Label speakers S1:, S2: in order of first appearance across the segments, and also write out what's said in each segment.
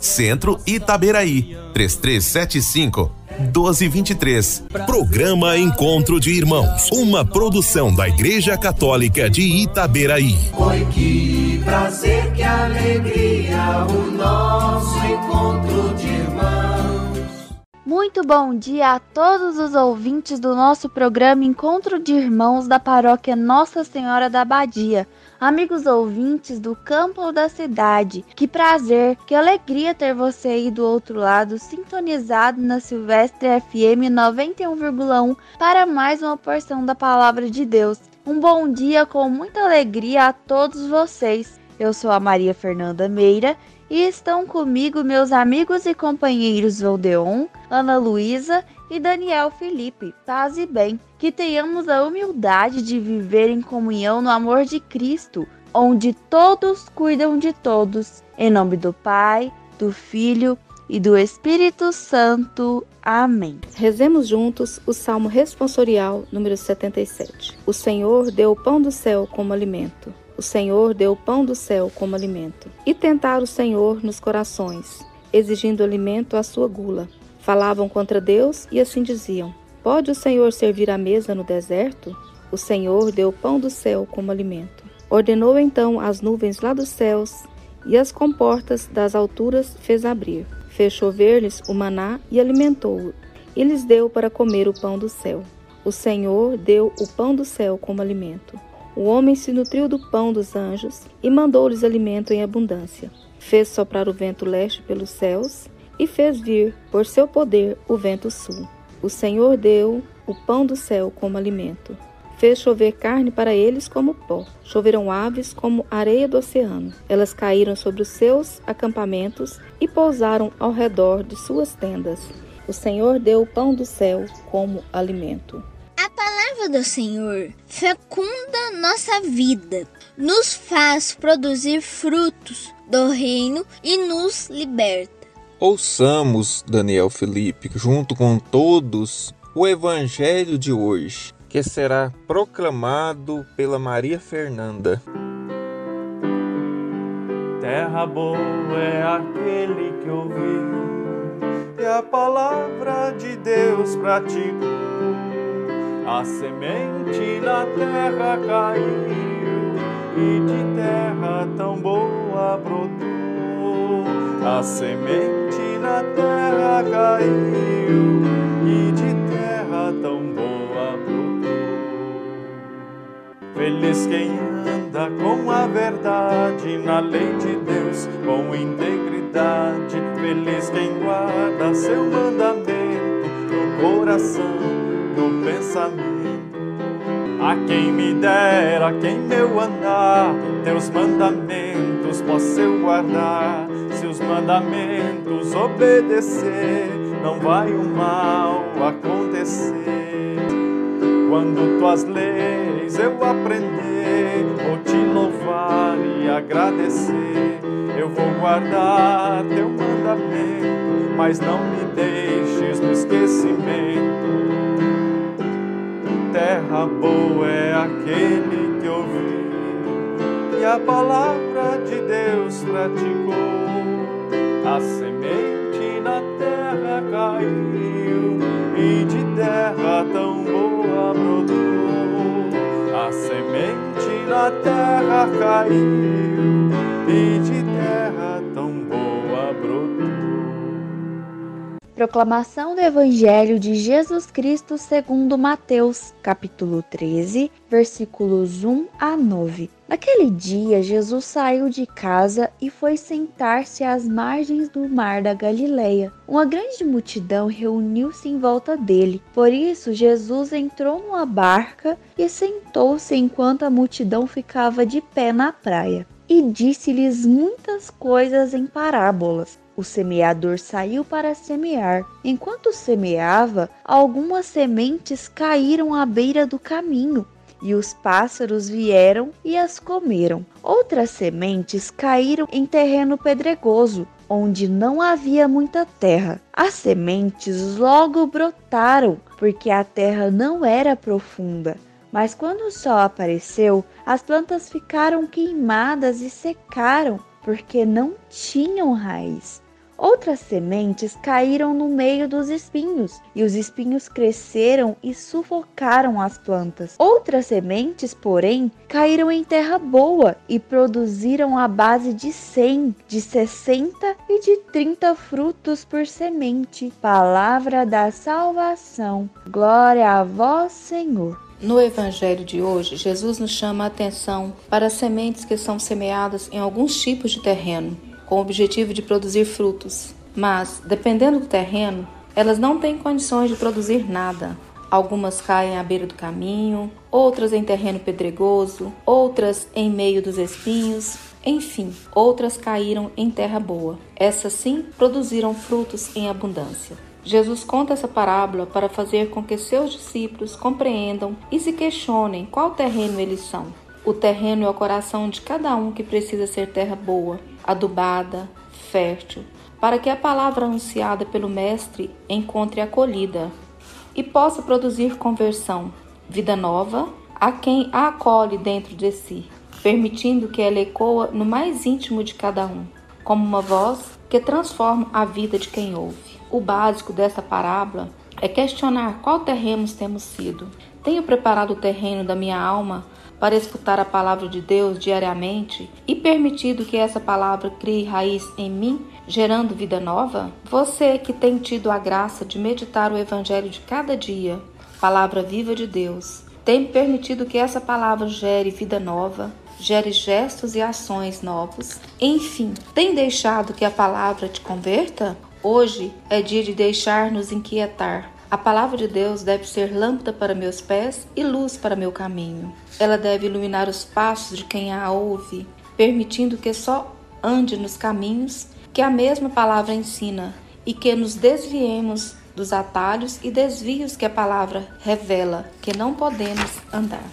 S1: Centro Itaberaí, 3375 1223. Programa Encontro de Irmãos, uma produção da Igreja Católica de Itaberaí.
S2: Oi, que prazer, que alegria, o nosso encontro de irmãos.
S3: Muito bom dia a todos os ouvintes do nosso programa Encontro de Irmãos da Paróquia Nossa Senhora da Abadia. Amigos ouvintes do campo ou da cidade, que prazer, que alegria ter você aí do outro lado, sintonizado na Silvestre FM 91,1 para mais uma porção da Palavra de Deus. Um bom dia com muita alegria a todos vocês. Eu sou a Maria Fernanda Meira e estão comigo meus amigos e companheiros Valdeon, Ana Luísa e Daniel Felipe. Paz e bem, que tenhamos a humildade de viver em comunhão no amor de Cristo, onde todos cuidam de todos. Em nome do Pai, do Filho e do Espírito Santo. Amém.
S4: Rezemos juntos o Salmo responsorial número 77. O Senhor deu o pão do céu como alimento. O Senhor deu o pão do céu como alimento. E tentaram o Senhor nos corações, exigindo alimento à sua gula. Falavam contra Deus e assim diziam: Pode o Senhor servir a mesa no deserto? O Senhor deu o pão do céu como alimento. Ordenou então as nuvens lá dos céus e as comportas das alturas fez abrir. Fez chover-lhes o maná e alimentou-o, e lhes deu para comer o pão do céu. O Senhor deu o pão do céu como alimento. O homem se nutriu do pão dos anjos e mandou-lhes alimento em abundância. Fez soprar o vento leste pelos céus e fez vir, por seu poder, o vento sul. O Senhor deu o pão do céu como alimento. Fez chover carne para eles como pó. Choveram aves como areia do oceano. Elas caíram sobre os seus acampamentos e pousaram ao redor de suas tendas. O Senhor deu o pão do céu como alimento.
S5: A palavra do Senhor fecunda nossa vida, nos faz produzir frutos do reino e nos liberta.
S6: Ouçamos, Daniel Felipe, junto com todos, o Evangelho de hoje, que será proclamado pela Maria Fernanda.
S7: Terra boa é aquele que ouviu e a palavra de Deus praticou a semente na terra caiu e de terra tão boa brotou. A semente na terra caiu e de terra tão boa brotou. Feliz quem anda com a verdade na lei de Deus, com integridade. Feliz quem guarda seu mandamento no coração do pensamento. A quem me dera, quem meu andar, teus mandamentos posso eu guardar. Se os mandamentos obedecer, não vai o mal acontecer. Quando tuas leis eu aprender, vou te louvar e agradecer. Eu vou guardar teu mandamento, mas não me deixes no esquecimento terra boa é aquele que ouviu e a palavra de Deus praticou. A semente na terra caiu e de terra tão boa brotou. A semente na terra caiu e
S3: Proclamação do Evangelho de Jesus Cristo segundo Mateus, capítulo 13, versículos 1 a 9. Naquele dia, Jesus saiu de casa e foi sentar-se às margens do mar da Galileia. Uma grande multidão reuniu-se em volta dele. Por isso, Jesus entrou numa barca e sentou-se enquanto a multidão ficava de pé na praia. E disse-lhes muitas coisas em parábolas o semeador saiu para semear. Enquanto semeava, algumas sementes caíram à beira do caminho e os pássaros vieram e as comeram. Outras sementes caíram em terreno pedregoso, onde não havia muita terra. As sementes logo brotaram, porque a terra não era profunda. Mas quando o sol apareceu, as plantas ficaram queimadas e secaram, porque não tinham raiz. Outras sementes caíram no meio dos espinhos, e os espinhos cresceram e sufocaram as plantas. Outras sementes, porém, caíram em terra boa e produziram a base de 100, de 60 e de 30 frutos por semente. Palavra da salvação. Glória a vós, Senhor.
S4: No Evangelho de hoje, Jesus nos chama a atenção para sementes que são semeadas em alguns tipos de terreno com o objetivo de produzir frutos, mas, dependendo do terreno, elas não têm condições de produzir nada. Algumas caem à beira do caminho, outras em terreno pedregoso, outras em meio dos espinhos, enfim, outras caíram em terra boa. Essas sim produziram frutos em abundância. Jesus conta essa parábola para fazer com que seus discípulos compreendam e se questionem qual terreno eles são. O terreno é o coração de cada um que precisa ser terra boa, adubada, fértil, para que a palavra anunciada pelo Mestre encontre acolhida e possa produzir conversão, vida nova a quem a acolhe dentro de si, permitindo que ela ecoa no mais íntimo de cada um, como uma voz que transforma a vida de quem ouve. O básico dessa parábola é questionar qual terreno temos sido. Tenho preparado o terreno da minha alma para escutar a palavra de Deus diariamente e permitido que essa palavra crie raiz em mim, gerando vida nova? Você que tem tido a graça de meditar o Evangelho de cada dia, palavra viva de Deus, tem permitido que essa palavra gere vida nova, gere gestos e ações novos. Enfim, tem deixado que a palavra te converta? Hoje é dia de deixar-nos inquietar a palavra de Deus deve ser lâmpada para meus pés e luz para meu caminho. Ela deve iluminar os passos de quem a ouve, permitindo que só ande nos caminhos que a mesma palavra ensina e que nos desviemos dos atalhos e desvios que a palavra revela que não podemos andar.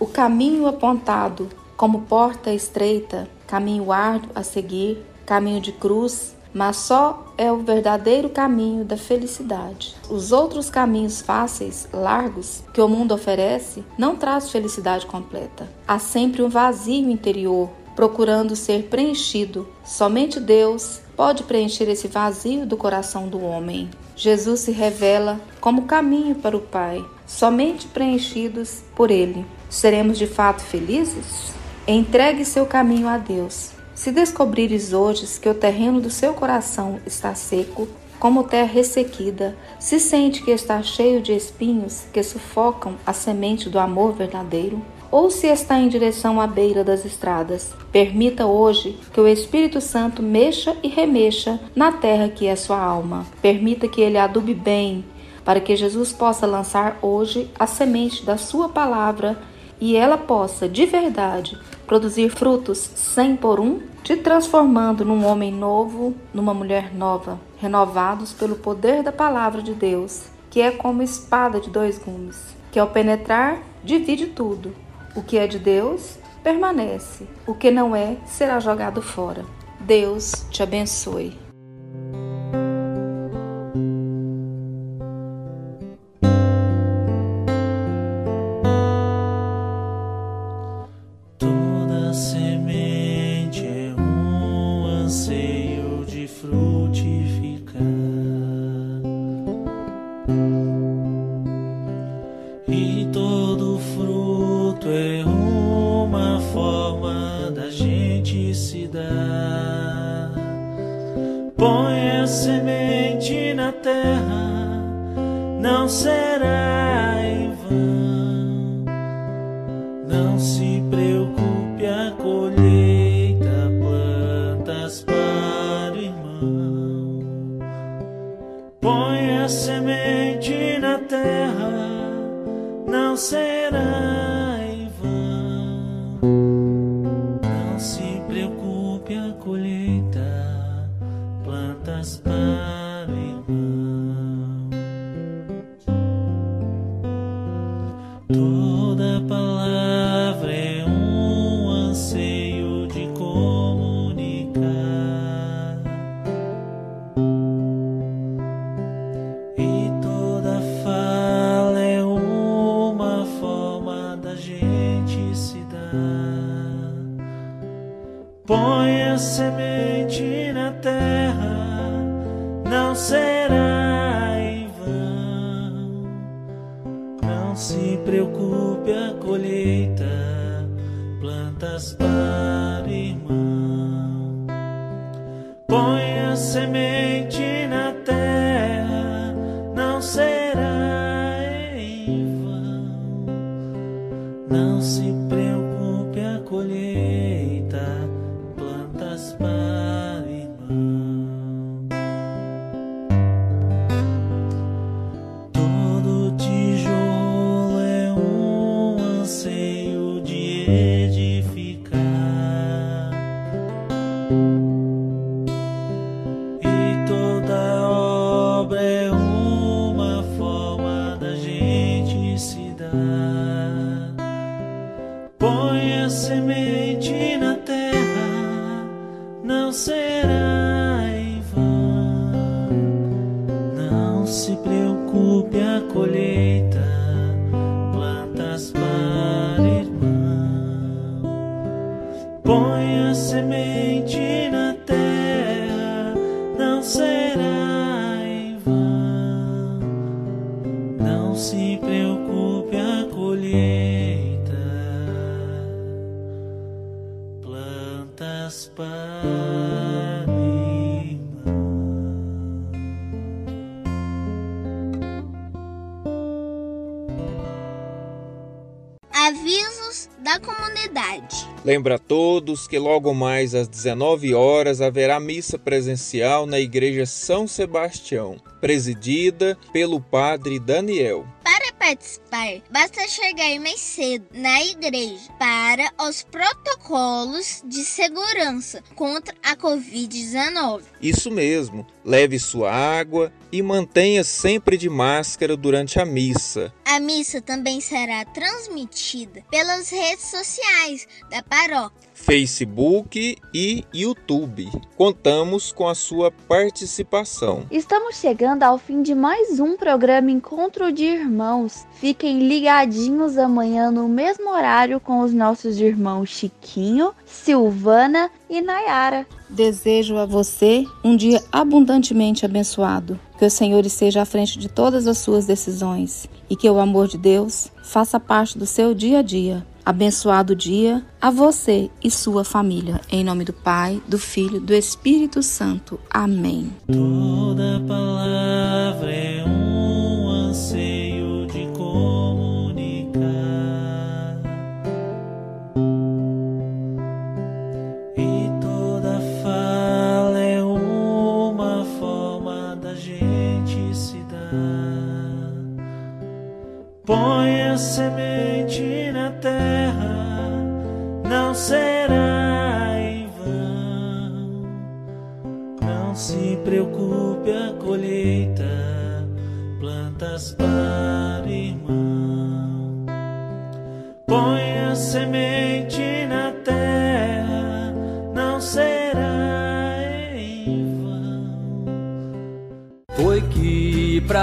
S4: O caminho apontado como porta estreita, caminho árduo a seguir, caminho de cruz, mas só é o verdadeiro caminho da felicidade. Os outros caminhos fáceis, largos, que o mundo oferece, não traz felicidade completa. Há sempre um vazio interior procurando ser preenchido. Somente Deus pode preencher esse vazio do coração do homem. Jesus se revela como caminho para o Pai. Somente preenchidos por Ele seremos de fato felizes? Entregue seu caminho a Deus se descobrires hoje que o terreno do seu coração está seco, como terra ressequida, se sente que está cheio de espinhos que sufocam a semente do amor verdadeiro, ou se está em direção à beira das estradas, permita hoje que o Espírito Santo mexa e remexa na terra que é sua alma. Permita que ele adube bem, para que Jesus possa lançar hoje a semente da sua palavra e ela possa, de verdade, produzir frutos cem por um te transformando num homem novo, numa mulher nova, renovados pelo poder da palavra de Deus, que é como espada de dois gumes, que ao penetrar divide tudo. O que é de Deus permanece, o que não é será jogado fora. Deus te abençoe.
S8: Se preocupe, a colheita plantas para irmão. Põe a semente na terra, não será em vão. Não se se preocupe, a colheita
S5: Avisos da comunidade.
S6: Lembra a todos que logo mais às 19 horas haverá missa presencial na Igreja São Sebastião, presidida pelo Padre Daniel.
S5: Para participar, basta chegar mais cedo na igreja para os protocolos de segurança contra a Covid-19.
S6: Isso mesmo, leve sua água e mantenha sempre de máscara durante a missa.
S5: A missa também será transmitida pelas redes sociais da paróquia.
S6: Facebook e YouTube. Contamos com a sua participação.
S3: Estamos chegando ao fim de mais um programa Encontro de Irmãos. Fiquem ligadinhos amanhã no mesmo horário com os nossos irmãos Chiquinho, Silvana e Nayara.
S4: Desejo a você um dia abundantemente abençoado. Que o Senhor esteja à frente de todas as suas decisões e que o amor de Deus faça parte do seu dia a dia. Abençoado dia a você e sua família. Em nome do Pai, do Filho, do Espírito Santo. Amém.
S8: Toda palavra é um anseio